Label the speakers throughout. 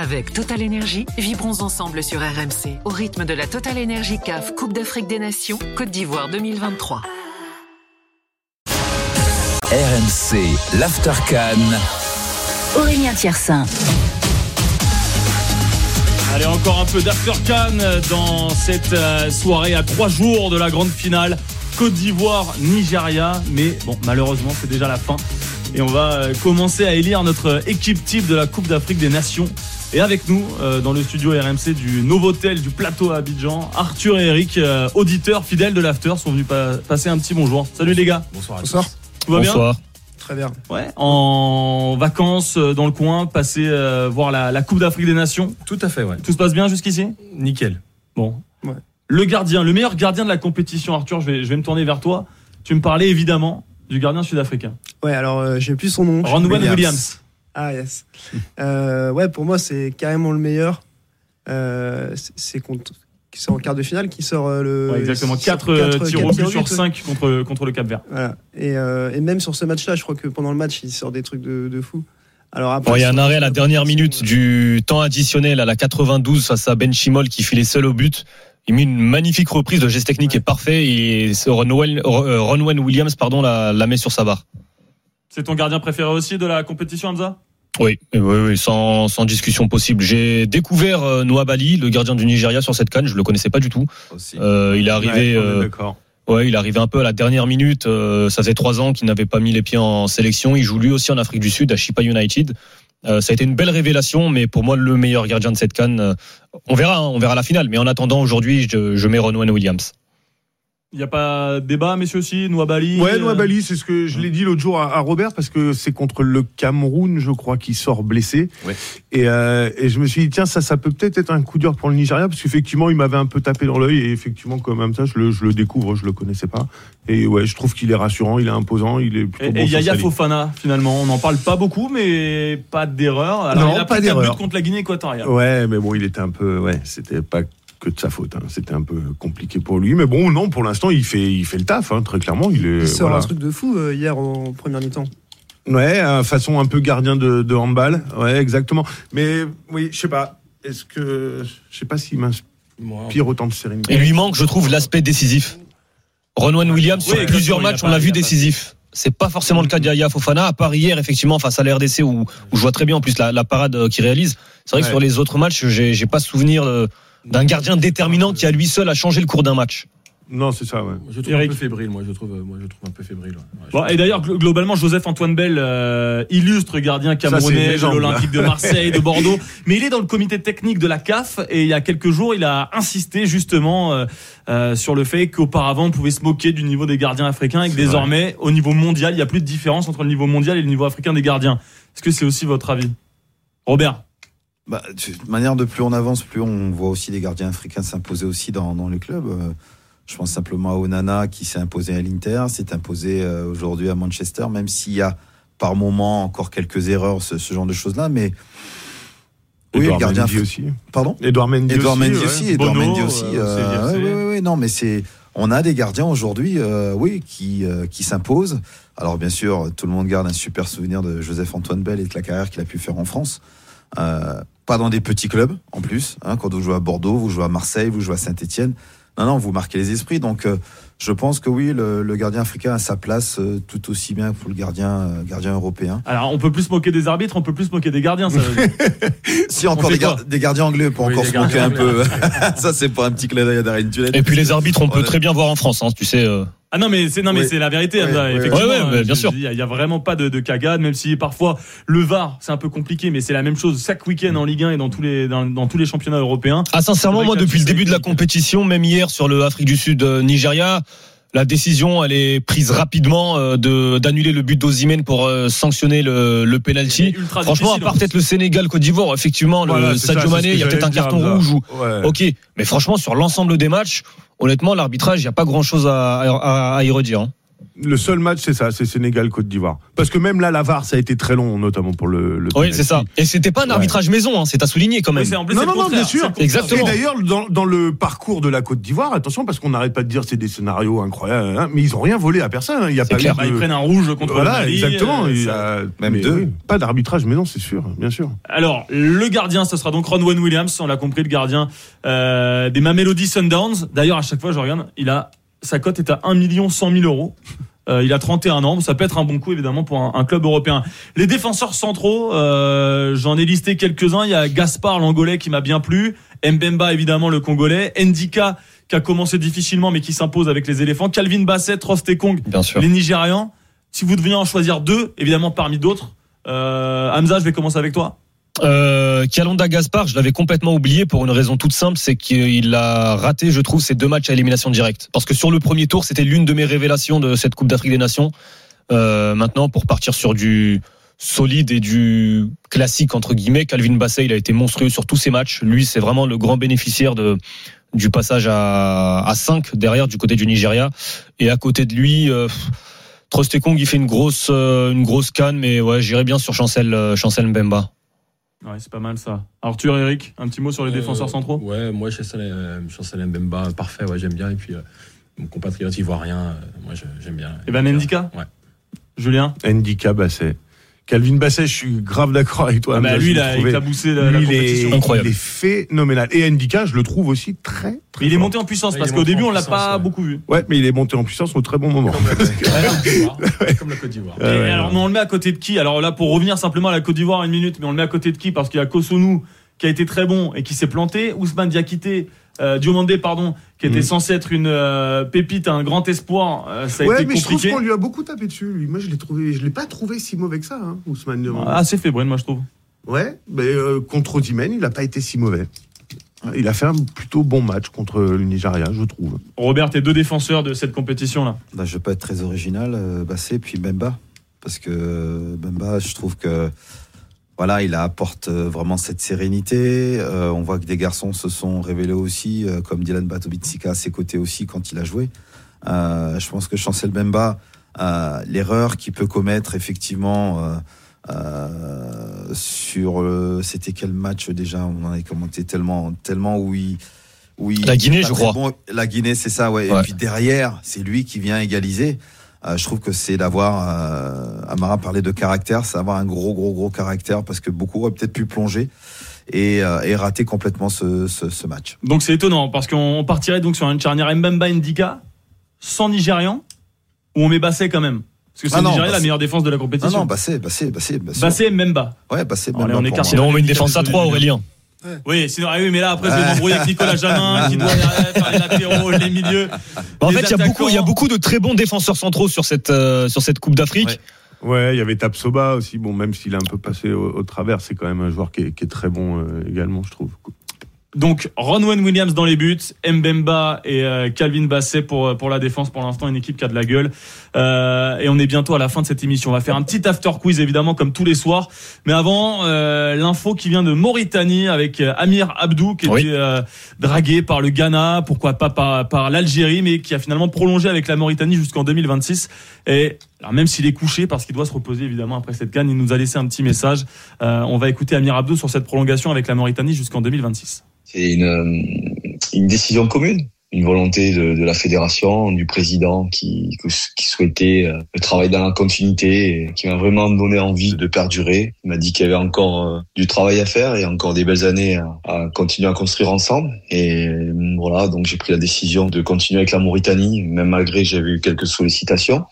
Speaker 1: Avec Total Energy, vibrons ensemble sur RMC au rythme de la Total Energy CAF Coupe d'Afrique des Nations Côte d'Ivoire 2023.
Speaker 2: RMC, l'Aftercan.
Speaker 3: Aurélien Thiersin.
Speaker 4: Allez, encore un peu d'Aftercan dans cette euh, soirée à trois jours de la grande finale Côte d'Ivoire, Nigeria. Mais bon, malheureusement, c'est déjà la fin. Et on va euh, commencer à élire notre équipe type de la Coupe d'Afrique des Nations. Et avec nous, euh, dans le studio RMC du Novotel du plateau à Abidjan, Arthur et Eric, auditeurs fidèles de l'After, sont venus passer un petit bonjour. Salut les gars.
Speaker 5: Bonsoir.
Speaker 6: Bonsoir.
Speaker 4: Tout va bien
Speaker 5: Bonsoir.
Speaker 6: Très bien.
Speaker 4: Ouais, en vacances euh, dans le coin, passer euh, voir la, la Coupe d'Afrique des Nations.
Speaker 5: Tout à fait, ouais.
Speaker 4: Tout se passe bien jusqu'ici?
Speaker 5: Nickel.
Speaker 4: Bon.
Speaker 6: Ouais.
Speaker 4: Le gardien, le meilleur gardien de la compétition, Arthur, je vais, je vais me tourner vers toi. Tu me parlais évidemment du gardien sud-africain.
Speaker 6: Ouais, alors euh, j'ai plus son nom.
Speaker 4: Ron Williams. Williams.
Speaker 6: Ah yes. Euh, ouais, pour moi c'est carrément le meilleur. Euh, c'est- contre, c'est en quart de finale qui sort euh, le.
Speaker 4: Ouais, exactement. 4
Speaker 6: quatre-
Speaker 4: tirs au but sur
Speaker 6: but, ouais.
Speaker 4: 5 contre, contre le Cap Vert.
Speaker 6: Voilà. Et, euh, et même sur ce match-là, je crois que pendant le match, il sort des trucs de, de fou. Alors après,
Speaker 5: Bon, il y a un arrêt à la dernière minute du temps additionnel à la 92 face à Ben Chimol qui filait seul au but. Il met une magnifique reprise, le geste technique est parfait et Ronwen Williams pardon, la, la met sur sa barre.
Speaker 4: C'est ton gardien préféré aussi de la compétition, Hamza?
Speaker 5: Oui, oui, oui sans, sans discussion possible. J'ai découvert euh, Noah Bali, le gardien du Nigeria sur cette canne, je le connaissais pas du tout. Euh, il est arrivé, euh,
Speaker 7: D'accord.
Speaker 5: ouais, il est arrivé un peu à la dernière minute. euh, ça faisait trois ans qu'il n'avait pas mis les pieds en sélection. Il joue lui aussi en Afrique du Sud à Chipa United. Euh, ça a été une belle révélation, mais pour moi le meilleur gardien de cette canne. euh, on verra, hein, on verra la finale. Mais en attendant, aujourd'hui, je, je mets Ronwen Williams.
Speaker 4: Il n'y a pas débat, messieurs aussi Nouabali
Speaker 7: Ouais,
Speaker 4: euh,
Speaker 7: Noabali, c'est ce que je l'ai dit l'autre jour à, à Robert parce que c'est contre le Cameroun, je crois, qui sort blessé.
Speaker 2: Ouais.
Speaker 7: Et, euh, et je me suis dit tiens, ça, ça peut peut-être être un coup dur pour le Nigeria parce qu'effectivement, il m'avait un peu tapé dans l'œil et effectivement, comme même ça, je le, je le découvre, je le connaissais pas. Et ouais, je trouve qu'il est rassurant, il est imposant, il est plutôt
Speaker 4: Et,
Speaker 7: bon
Speaker 4: et Yaya. Fofana, finalement, on n'en parle pas beaucoup, mais pas d'erreur. Alors,
Speaker 7: Non,
Speaker 4: il a
Speaker 7: pas d'erreur.
Speaker 4: contre la Guinée équatoriale.
Speaker 7: Ouais, mais bon, il était un peu, ouais, c'était pas que de sa faute. hein. C'était un peu compliqué pour lui, mais bon, non, pour l'instant, il fait, il fait le taf, hein, très clairement. Il est,
Speaker 6: Il sort
Speaker 7: voilà.
Speaker 6: un truc de fou euh, hier en première mi-temps.
Speaker 7: Ouais, euh, façon un peu gardien de, de handball. Ouais, exactement. Mais oui, je sais pas. Est-ce que je sais pas s'il m'inspire autant de sérénité.
Speaker 5: Il lui manque, je trouve, l'aspect décisif. Ronwen Williams,
Speaker 4: Oui,
Speaker 5: sur plusieurs matchs, on l'a vu décisif. C'est pas forcément le cas d'Yaya Fofana, à part hier, effectivement, face à la RDC, où, où je vois très bien en plus la, la parade euh, qu'il réalise. C'est vrai que sur les autres matchs, j'ai j'ai pas souvenir euh, d'un gardien déterminant qui, à lui seul, a changé le cours d'un match.
Speaker 7: Non, c'est ça, ouais.
Speaker 8: Je trouve
Speaker 4: Eric.
Speaker 8: un peu fébrile, moi. Je trouve, euh, moi, je trouve un peu fébrile. ouais. Ouais,
Speaker 4: Bon, et d'ailleurs, glo- globalement, Joseph-Antoine Bell, euh, illustre gardien camerounais de l'Olympique de Marseille, de Bordeaux. Mais il est dans le comité technique de la CAF et il y a quelques jours, il a insisté justement euh, euh, sur le fait qu'auparavant, on pouvait se moquer du niveau des gardiens africains et que désormais, au niveau mondial, il n'y a plus de différence entre le niveau mondial et le niveau africain des gardiens. Est-ce que c'est aussi votre avis? Robert
Speaker 9: Bah, de manière de plus on avance, plus on voit aussi des gardiens africains s'imposer aussi dans, dans les clubs. Euh, Je pense simplement à Onana qui s'est imposé à l'Inter, s'est imposé euh, aujourd'hui à Manchester, même s'il y a par moment encore quelques erreurs, ce, ce genre de choses-là. Mais oui,
Speaker 7: Edouard
Speaker 9: le gardien.
Speaker 7: Mendy aussi.
Speaker 9: Pardon?
Speaker 7: Edouard Mendy
Speaker 9: Edouard
Speaker 7: aussi.
Speaker 9: Mendy
Speaker 7: ouais.
Speaker 9: aussi. Edouard
Speaker 4: Bono,
Speaker 9: Mendy aussi.
Speaker 4: euh,
Speaker 9: ouais, ouais, ouais, non, mais c'est. On a des gardiens aujourd'hui, euh, oui, qui, euh, qui s'imposent. Alors bien sûr, tout le monde garde un super souvenir de Joseph Antoine Bell et de la carrière qu'il a pu faire en France. Euh, pas dans des petits clubs en plus. Hein, quand vous jouez à Bordeaux, vous jouez à Marseille, vous jouez à Saint-Étienne. Non, non, vous marquez les esprits. Donc, euh, je pense que oui, le, le gardien africain a sa place euh, tout aussi bien que pour le gardien, euh, gardien européen.
Speaker 4: Alors, on peut plus se moquer des arbitres, on peut plus se moquer des gardiens. Ça veut dire.
Speaker 9: Si encore des, gar- des gardiens anglais pour
Speaker 8: Oui,
Speaker 9: encore se moquer un peu. Ça, c'est pas un petit clin d'œil à Darren Tulette.
Speaker 5: Et puis les arbitres, on peut très bien voir en France, hein, tu sais. euh,
Speaker 4: Ah non mais c'est non mais
Speaker 9: Oui.
Speaker 4: c'est la vérité
Speaker 9: Oui, oui, oui.
Speaker 4: effectivement
Speaker 5: Ouais, ouais, mais bien sûr.
Speaker 4: il y, a- vraiment pas de, de cagade même si parfois le VAR c'est un peu compliqué mais c'est la même chose chaque week-end en Ligue 1 et dans tous les dans, dans tous les championnats européens
Speaker 5: Ah, sincèrement, moi, depuis le début de la compétition, même hier sur le Afrique du Sud euh, Nigeria, la décision, elle est prise rapidement euh, de d'annuler le but d'Ozimène pour euh, sanctionner le, le penalty. Franchement, à part peut-être le Sénégal, Côte d'Ivoire, effectivement,
Speaker 7: Voilà,
Speaker 5: le
Speaker 7: ça,
Speaker 5: Sadio Mané, il y a peut-être un carton
Speaker 7: dire,
Speaker 5: rouge ou.
Speaker 7: Ouais.
Speaker 5: Ok, mais franchement, sur l'ensemble des matchs, honnêtement, l'arbitrage, il n'y a pas grand-chose à, à, à y redire. hein.
Speaker 7: Le seul match, c'est ça, c'est Sénégal-Côte d'Ivoire. Parce que même là, la VAR, ça a été très long, notamment pour le. le
Speaker 5: Oui, c'est ça. Et c'était pas un
Speaker 7: Ouais.
Speaker 5: arbitrage maison, hein, c'est à souligner quand même.
Speaker 4: Oui, en plus,
Speaker 7: Non, non, non, bien sûr.
Speaker 5: Exactement.
Speaker 7: Et d'ailleurs, dans, dans le parcours de la Côte d'Ivoire, attention, parce qu'on n'arrête pas de dire c'est des scénarios incroyables, hein, mais ils ont rien volé à personne. hein. Il y a pas
Speaker 5: clair.
Speaker 7: eu
Speaker 4: Bah,
Speaker 7: de-
Speaker 4: ils prennent un rouge contre le
Speaker 7: Voilà,
Speaker 4: Mali,
Speaker 7: exactement.
Speaker 4: euh,
Speaker 7: il y
Speaker 4: ça-
Speaker 7: a
Speaker 9: Même
Speaker 7: mais
Speaker 9: deux.
Speaker 7: oui, Pas d'arbitrage, mais non, c'est sûr, bien sûr.
Speaker 4: Alors, le gardien, ce sera donc Ronwen Williams, on l'a compris, le gardien euh, des Mamelody Sundowns. D'ailleurs, à chaque fois, je regarde, il a sa cote est à 1 million 100 000 euros. Euh, il a 31 ans, ça peut être un bon coup évidemment pour un, un club européen. Les défenseurs centraux, euh, j'en ai listé quelques-uns. Il y a Gaspard l'Angolais qui m'a bien plu, Mbemba évidemment le Congolais, Ndika qui a commencé difficilement mais qui s'impose avec les éléphants, Calvin Bassett, Rostekong, les Nigérians. Si vous deviez en choisir deux, évidemment parmi d'autres, euh, Hamza, je vais commencer avec toi.
Speaker 5: Euh, Gaspard, je l'avais complètement oublié pour une raison toute simple, c'est qu'il a raté, je trouve, ses deux matchs à élimination directe. Parce que sur le premier tour, c'était l'une de mes révélations de cette Coupe d'Afrique des Nations. Euh, maintenant, pour partir sur du solide et du classique entre guillemets, Calvin Bassey, il a été monstrueux sur tous ses matchs. Lui, c'est vraiment le grand bénéficiaire de du passage à, à 5 derrière du côté du Nigeria. Et à côté de lui, euh, Trostekong, il fait une grosse euh, une grosse canne, mais ouais, j'irais bien sur Chancel euh, Chancel Mbemba.
Speaker 4: Ouais, c'est pas mal ça. Arthur, Eric, un petit mot sur les
Speaker 8: Euh,
Speaker 4: défenseurs centraux?
Speaker 8: Ouais, moi, Chancel, Mbemba, parfait, ouais, j'aime bien. Et puis, euh, mon compatriote ivoirien, euh, moi, j'aime bien.
Speaker 4: Et ben Ndika
Speaker 8: Ouais.
Speaker 4: Julien?
Speaker 7: Ndika Basset. Calvin Basset, je suis grave d'accord avec toi.
Speaker 4: Ah bah, Lui, il a éclaboussé la, la
Speaker 7: lui, il
Speaker 4: compétition.
Speaker 7: est,
Speaker 5: Incroyable.
Speaker 7: il est phénoménal. Et Ndika, je le trouve aussi très, très
Speaker 4: Mais il est monté en puissance
Speaker 8: Ouais,
Speaker 4: parce qu'au début, on l'a pas
Speaker 8: ouais.
Speaker 4: beaucoup vu.
Speaker 7: Ouais, mais il est monté en puissance au très bon moment.
Speaker 8: Comme la Côte d'Ivoire. Comme la Côte d'Ivoire.
Speaker 7: Ouais,
Speaker 4: Et
Speaker 7: ouais,
Speaker 4: alors,
Speaker 7: ouais.
Speaker 4: mais on le met à côté de qui? Alors là, pour revenir simplement à la Côte d'Ivoire une minute, mais on le met à côté de qui? Parce qu'il y a Kosonou qui a été très bon et qui s'est planté, Ousmane Diakité, euh, Diomandé, pardon, qui était
Speaker 7: Mhm.
Speaker 4: censé être une euh, pépite, un grand espoir, euh, ça a
Speaker 7: Ouais,
Speaker 4: été
Speaker 7: mais je trouve qu'on lui a beaucoup tapé dessus. lui. Moi, je l'ai trouvé, je l'ai pas trouvé si mauvais que ça, hein, Ousmane. Diomandé.
Speaker 4: Ah, Assez fébrile, moi je trouve.
Speaker 7: Ouais, mais euh, contre Osimhen, il n'a pas été si mauvais. Il a fait un plutôt bon match contre le Nigeria, je trouve.
Speaker 4: Robert, t'es deux défenseurs de cette compétition-là.
Speaker 9: Là, je vais pas être très original, euh, Bassé, puis Bemba. Parce que Bemba, je trouve que voilà, il apporte euh, vraiment cette sérénité. Euh, on voit que des garçons se sont révélés aussi, euh, comme Dylan Batobitsika à ses côtés aussi quand il a joué. Euh, je pense que Chancel Bemba, euh, l'erreur qu'il peut commettre effectivement euh, euh, sur c'était quel match déjà? On en avait commenté tellement, tellement où il où il-
Speaker 5: La Guinée, je crois.
Speaker 9: bon. La Guinée, c'est ça, ouais.
Speaker 5: Ouais.
Speaker 9: Et puis derrière, c'est lui qui vient égaliser. Euh, je trouve que c'est d'avoir, euh, Amara parlait de caractère, c'est avoir un gros, gros, gros caractère parce que beaucoup auraient peut-être pu plonger et, euh, et rater complètement ce, ce, ce match.
Speaker 4: Donc c'est étonnant parce qu'on partirait donc sur une charnière Mbemba Ndika sans Nigérian ou on met Bassé quand même? Parce que c'est
Speaker 9: Ah
Speaker 4: Nigeria la
Speaker 9: Bassé.
Speaker 4: meilleure défense de la compétition.
Speaker 9: non, Bassé, Bassé, Bassé, Bassé.
Speaker 4: Bassé Mbemba.
Speaker 9: Ouais, Bassé,
Speaker 4: Allez,
Speaker 9: même
Speaker 4: on écarte
Speaker 9: moi.
Speaker 5: Sinon, on met une défense à 3, Aurélien.
Speaker 4: Oui, sinon, ah oui, mais là après c'est m'embrouiller avec Nicolas Jamin qui doit faire les latéraux, les milieux.
Speaker 5: En
Speaker 4: les
Speaker 5: fait, il y, a beaucoup, il y a beaucoup de très bons défenseurs centraux sur cette, euh, sur cette Coupe d'Afrique.
Speaker 9: Ouais.
Speaker 7: Ouais, il y avait Tapsoba aussi. Bon, même s'il a un peu passé au, au travers, c'est quand même un joueur qui est, qui est très bon euh, également, je trouve.
Speaker 4: Donc Ronwen Williams dans les buts, Mbemba et euh, Calvin Basset pour pour la défense pour l'instant une équipe qui a de la gueule. Euh, et on est bientôt à la fin de cette émission. On va faire un petit after quiz évidemment comme tous les soirs. Mais avant euh, l'info qui vient de Mauritanie avec euh, Amir Abdou qui
Speaker 5: Oui.
Speaker 4: était euh, dragué par le Ghana, pourquoi pas par, par l'Algérie, mais qui a finalement prolongé avec la Mauritanie jusqu'en 2026. Et alors même s'il est couché parce qu'il doit se reposer évidemment après cette canne, il nous a laissé un petit message. Euh, on va écouter Amir Abdou sur cette prolongation avec la Mauritanie jusqu'en 2026.
Speaker 10: C'est une, euh, une décision commune, une volonté de, la fédération, du président qui, souhaitait euh, le travail dans la continuité, qui m'a vraiment donné envie de perdurer. Il m'a dit qu'il y avait encore du travail à faire et encore des belles années à, à continuer à construire ensemble. Et voilà, donc j'ai pris la décision de continuer avec la Mauritanie, même malgré j'avais eu quelques sollicitations.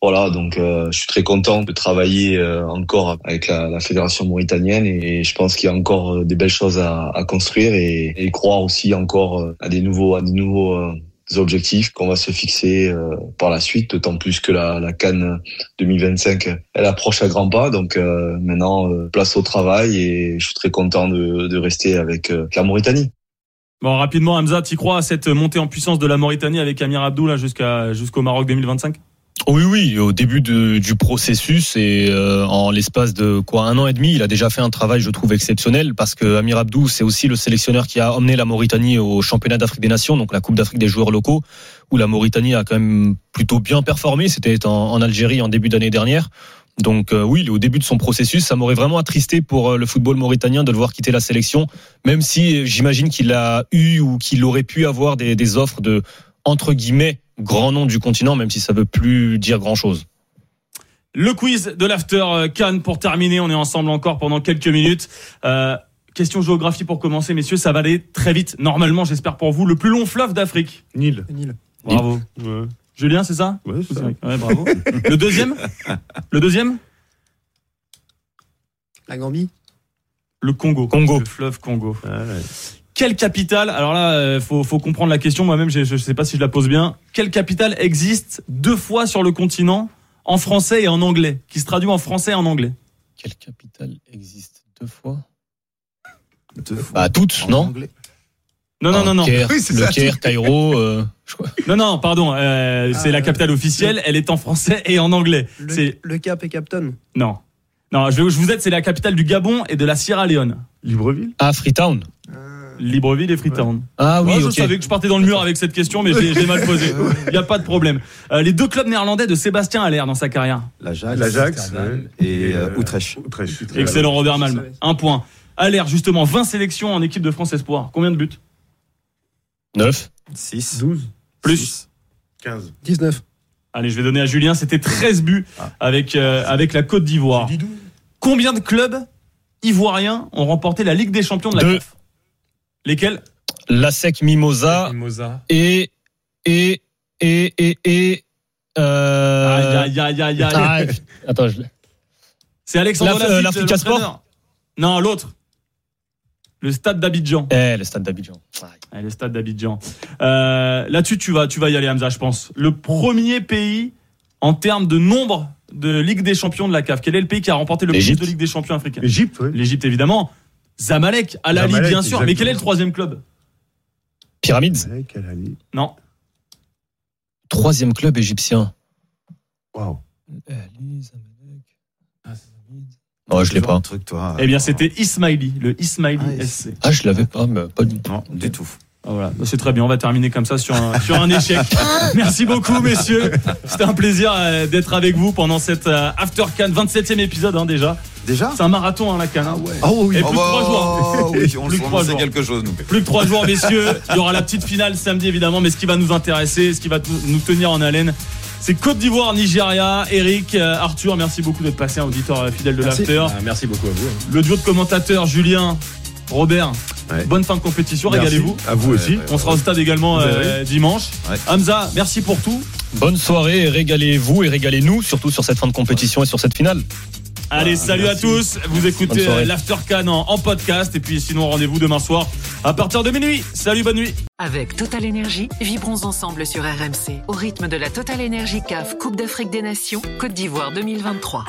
Speaker 10: Voilà, donc euh, je suis très content de travailler euh, encore avec la, la fédération mauritanienne et, je pense qu'il y a encore euh, des belles choses à, à construire et, et croire aussi encore euh, à des nouveaux à des nouveaux euh, objectifs qu'on va se fixer euh, par la suite, d'autant plus que la, la Cannes 2025 elle approche à grands pas. Donc maintenant place au travail et je suis très content de, de rester avec la Mauritanie.
Speaker 4: Bon, rapidement, Hamza, tu crois à cette montée en puissance de la Mauritanie avec Amir Abdou jusqu'à jusqu'au Maroc 2025
Speaker 5: Oui, oui, au début du processus et euh, en l'espace de quoi un an et demi, il a déjà fait un travail, je trouve, exceptionnel parce que Amir Abdou, c'est aussi le sélectionneur qui a emmené la Mauritanie au championnat d'Afrique des Nations, donc la Coupe d'Afrique des joueurs locaux, où la Mauritanie a quand même plutôt bien performé. C'était en, Algérie en début d'année dernière. Donc euh, oui, au début de son processus, ça m'aurait vraiment attristé pour euh, le football mauritanien de le voir quitter la sélection, même si euh, j'imagine qu'il a eu ou qu'il aurait pu avoir des offres de entre guillemets grand nom du continent, même si ça veut plus dire grand chose.
Speaker 4: Le quiz de l'After euh, Cannes pour terminer. On est ensemble encore pendant quelques minutes. Euh, question géographie pour commencer, messieurs. Ça va aller très vite. Normalement, j'espère pour vous, le plus long fleuve d'Afrique.
Speaker 7: Nil.
Speaker 6: Nil.
Speaker 4: Bravo.
Speaker 7: Ouais.
Speaker 4: Julien, c'est ça
Speaker 7: Ouais, c'est ça.
Speaker 4: Ouais, bravo. le deuxième Le deuxième
Speaker 6: La Gambie.
Speaker 4: Le Congo.
Speaker 5: Congo.
Speaker 4: Le fleuve Congo.
Speaker 7: Ah, ouais.
Speaker 4: Quelle capitale Alors là, euh, faut, faut comprendre la question. Moi-même, je ne sais pas si je la pose bien. Quelle capitale existe deux fois sur le continent en français et en anglais Qui se traduit en français et en anglais?
Speaker 5: Quelle capitale existe deux fois?
Speaker 9: Deux fois.
Speaker 5: Bah toutes,
Speaker 9: En
Speaker 5: non?
Speaker 9: anglais.
Speaker 4: Non, non,
Speaker 5: Ah,
Speaker 4: non, non.
Speaker 5: Caire,
Speaker 7: Oui, c'est
Speaker 5: le
Speaker 7: ça.
Speaker 5: Caire, Cairo. euh, je crois.
Speaker 4: Non, non, pardon. euh, c'est
Speaker 6: Ah,
Speaker 4: la capitale officielle. Elle est en français et en anglais.
Speaker 6: Le,
Speaker 4: C'est
Speaker 6: le Cap et Captain.
Speaker 4: non, non. Je, je vous aide. C'est la capitale du Gabon et de la Sierra Leone.
Speaker 7: Libreville
Speaker 5: Ah, Freetown.
Speaker 4: Libreville et Freetown.
Speaker 5: Ah oui,
Speaker 4: Moi, je savais que je partais dans le mur avec cette question, mais j'ai mal posé. Il n'y a pas de problème. Euh, les deux clubs néerlandais de Sébastien Haller dans sa carrière.
Speaker 9: L'Ajax. Et euh,
Speaker 7: euh,
Speaker 9: Utrecht.
Speaker 7: Utrecht.
Speaker 4: Excellent Robert Malm. Un point. Haller, justement, 20 sélections en équipe de France Espoir. Combien de buts?
Speaker 5: 9.
Speaker 9: 6.
Speaker 7: 12,
Speaker 4: Plus
Speaker 7: 15.
Speaker 6: 19.
Speaker 4: Allez, je vais donner à Julien. C'était 13 buts
Speaker 9: Ah.
Speaker 4: avec, euh, avec la Côte d'Ivoire. Combien de clubs ivoiriens ont remporté la Ligue des Champions de la
Speaker 5: Deux.
Speaker 4: CAF? Lesquels?
Speaker 5: Lasek Mimosa
Speaker 8: Mimosa.
Speaker 5: et et et et et euh...
Speaker 4: Aïe, aïe, aïe, aïe, aïe.
Speaker 5: ah, attends, je l'ai.
Speaker 4: C'est Alexandre
Speaker 5: L'Af- euh, l'Africa. Sport?
Speaker 4: Non, l'autre. Le stade d'Abidjan.
Speaker 5: Eh, le stade d'Abidjan.
Speaker 4: Ouais, le stade d'Abidjan. Euh, Là-dessus, tu vas, tu vas y aller, Hamza, je pense. Le premier pays en termes de nombre de Ligue des Champions de la CAF. Quel est le pays qui a remporté le plus
Speaker 5: L'Égypte.
Speaker 4: de Ligue des Champions africaines?
Speaker 7: Égypte, ouais.
Speaker 4: L'Égypte, évidemment. Zamalek, Al Ali,
Speaker 7: Zamalek,
Speaker 4: bien sûr. Mais quel est le troisième club
Speaker 5: Pyramides.
Speaker 4: Non.
Speaker 5: Troisième club égyptien.
Speaker 7: Waouh.
Speaker 5: Non, je l'ai pas.
Speaker 9: Un truc, toi.
Speaker 4: Eh bien, c'était Ismaili, le Ismaili
Speaker 9: Ah,
Speaker 4: SC.
Speaker 5: Ah, je l'avais pas, mais pas du tout.
Speaker 9: Non, du tout.
Speaker 4: Ah, Voilà, Bah, c'est très bien. On va terminer comme ça sur un, sur un échec. Merci beaucoup, messieurs. C'était un plaisir euh, d'être avec vous pendant cette euh, After Can 27e épisode hein, déjà.
Speaker 9: Déjà
Speaker 4: C'est un marathon, hein, la Cannes. hein.
Speaker 9: Oh oui,
Speaker 4: Et plus de trois jours.
Speaker 9: oui, on,
Speaker 4: Plus de
Speaker 9: on
Speaker 4: trois
Speaker 9: sait
Speaker 4: jours.
Speaker 9: quelque chose, nous.
Speaker 4: Plus que trois jours, messieurs. Il y aura la petite finale samedi, évidemment. Mais ce qui va nous intéresser, ce qui va nous tenir en haleine, c'est Côte d'Ivoire, Nigeria. Eric, euh, Arthur, merci beaucoup d'être passé, un auditeur euh, fidèle de l'After.
Speaker 8: Ah, merci beaucoup à vous.
Speaker 4: Le duo de commentateurs, Julien, Robert.
Speaker 7: Ouais.
Speaker 4: Bonne fin de compétition, régalez-vous.
Speaker 7: À vous aussi.
Speaker 9: Ouais,
Speaker 4: On sera au stade également euh, dimanche.
Speaker 9: Ouais.
Speaker 4: Hamza, merci pour tout.
Speaker 5: Bonne soirée, régalez-vous et régalez-nous, surtout sur cette fin de compétition et sur cette finale.
Speaker 4: Allez, salut
Speaker 7: merci.
Speaker 4: à tous. Vous écoutez euh, l'After Can en, en podcast. Et puis sinon, rendez-vous demain soir à partir de minuit. Salut, bonne nuit.
Speaker 1: Avec Total Énergie, vibrons ensemble sur RMC au rythme de la Total Énergie CAF Coupe d'Afrique des Nations Côte d'Ivoire 2023.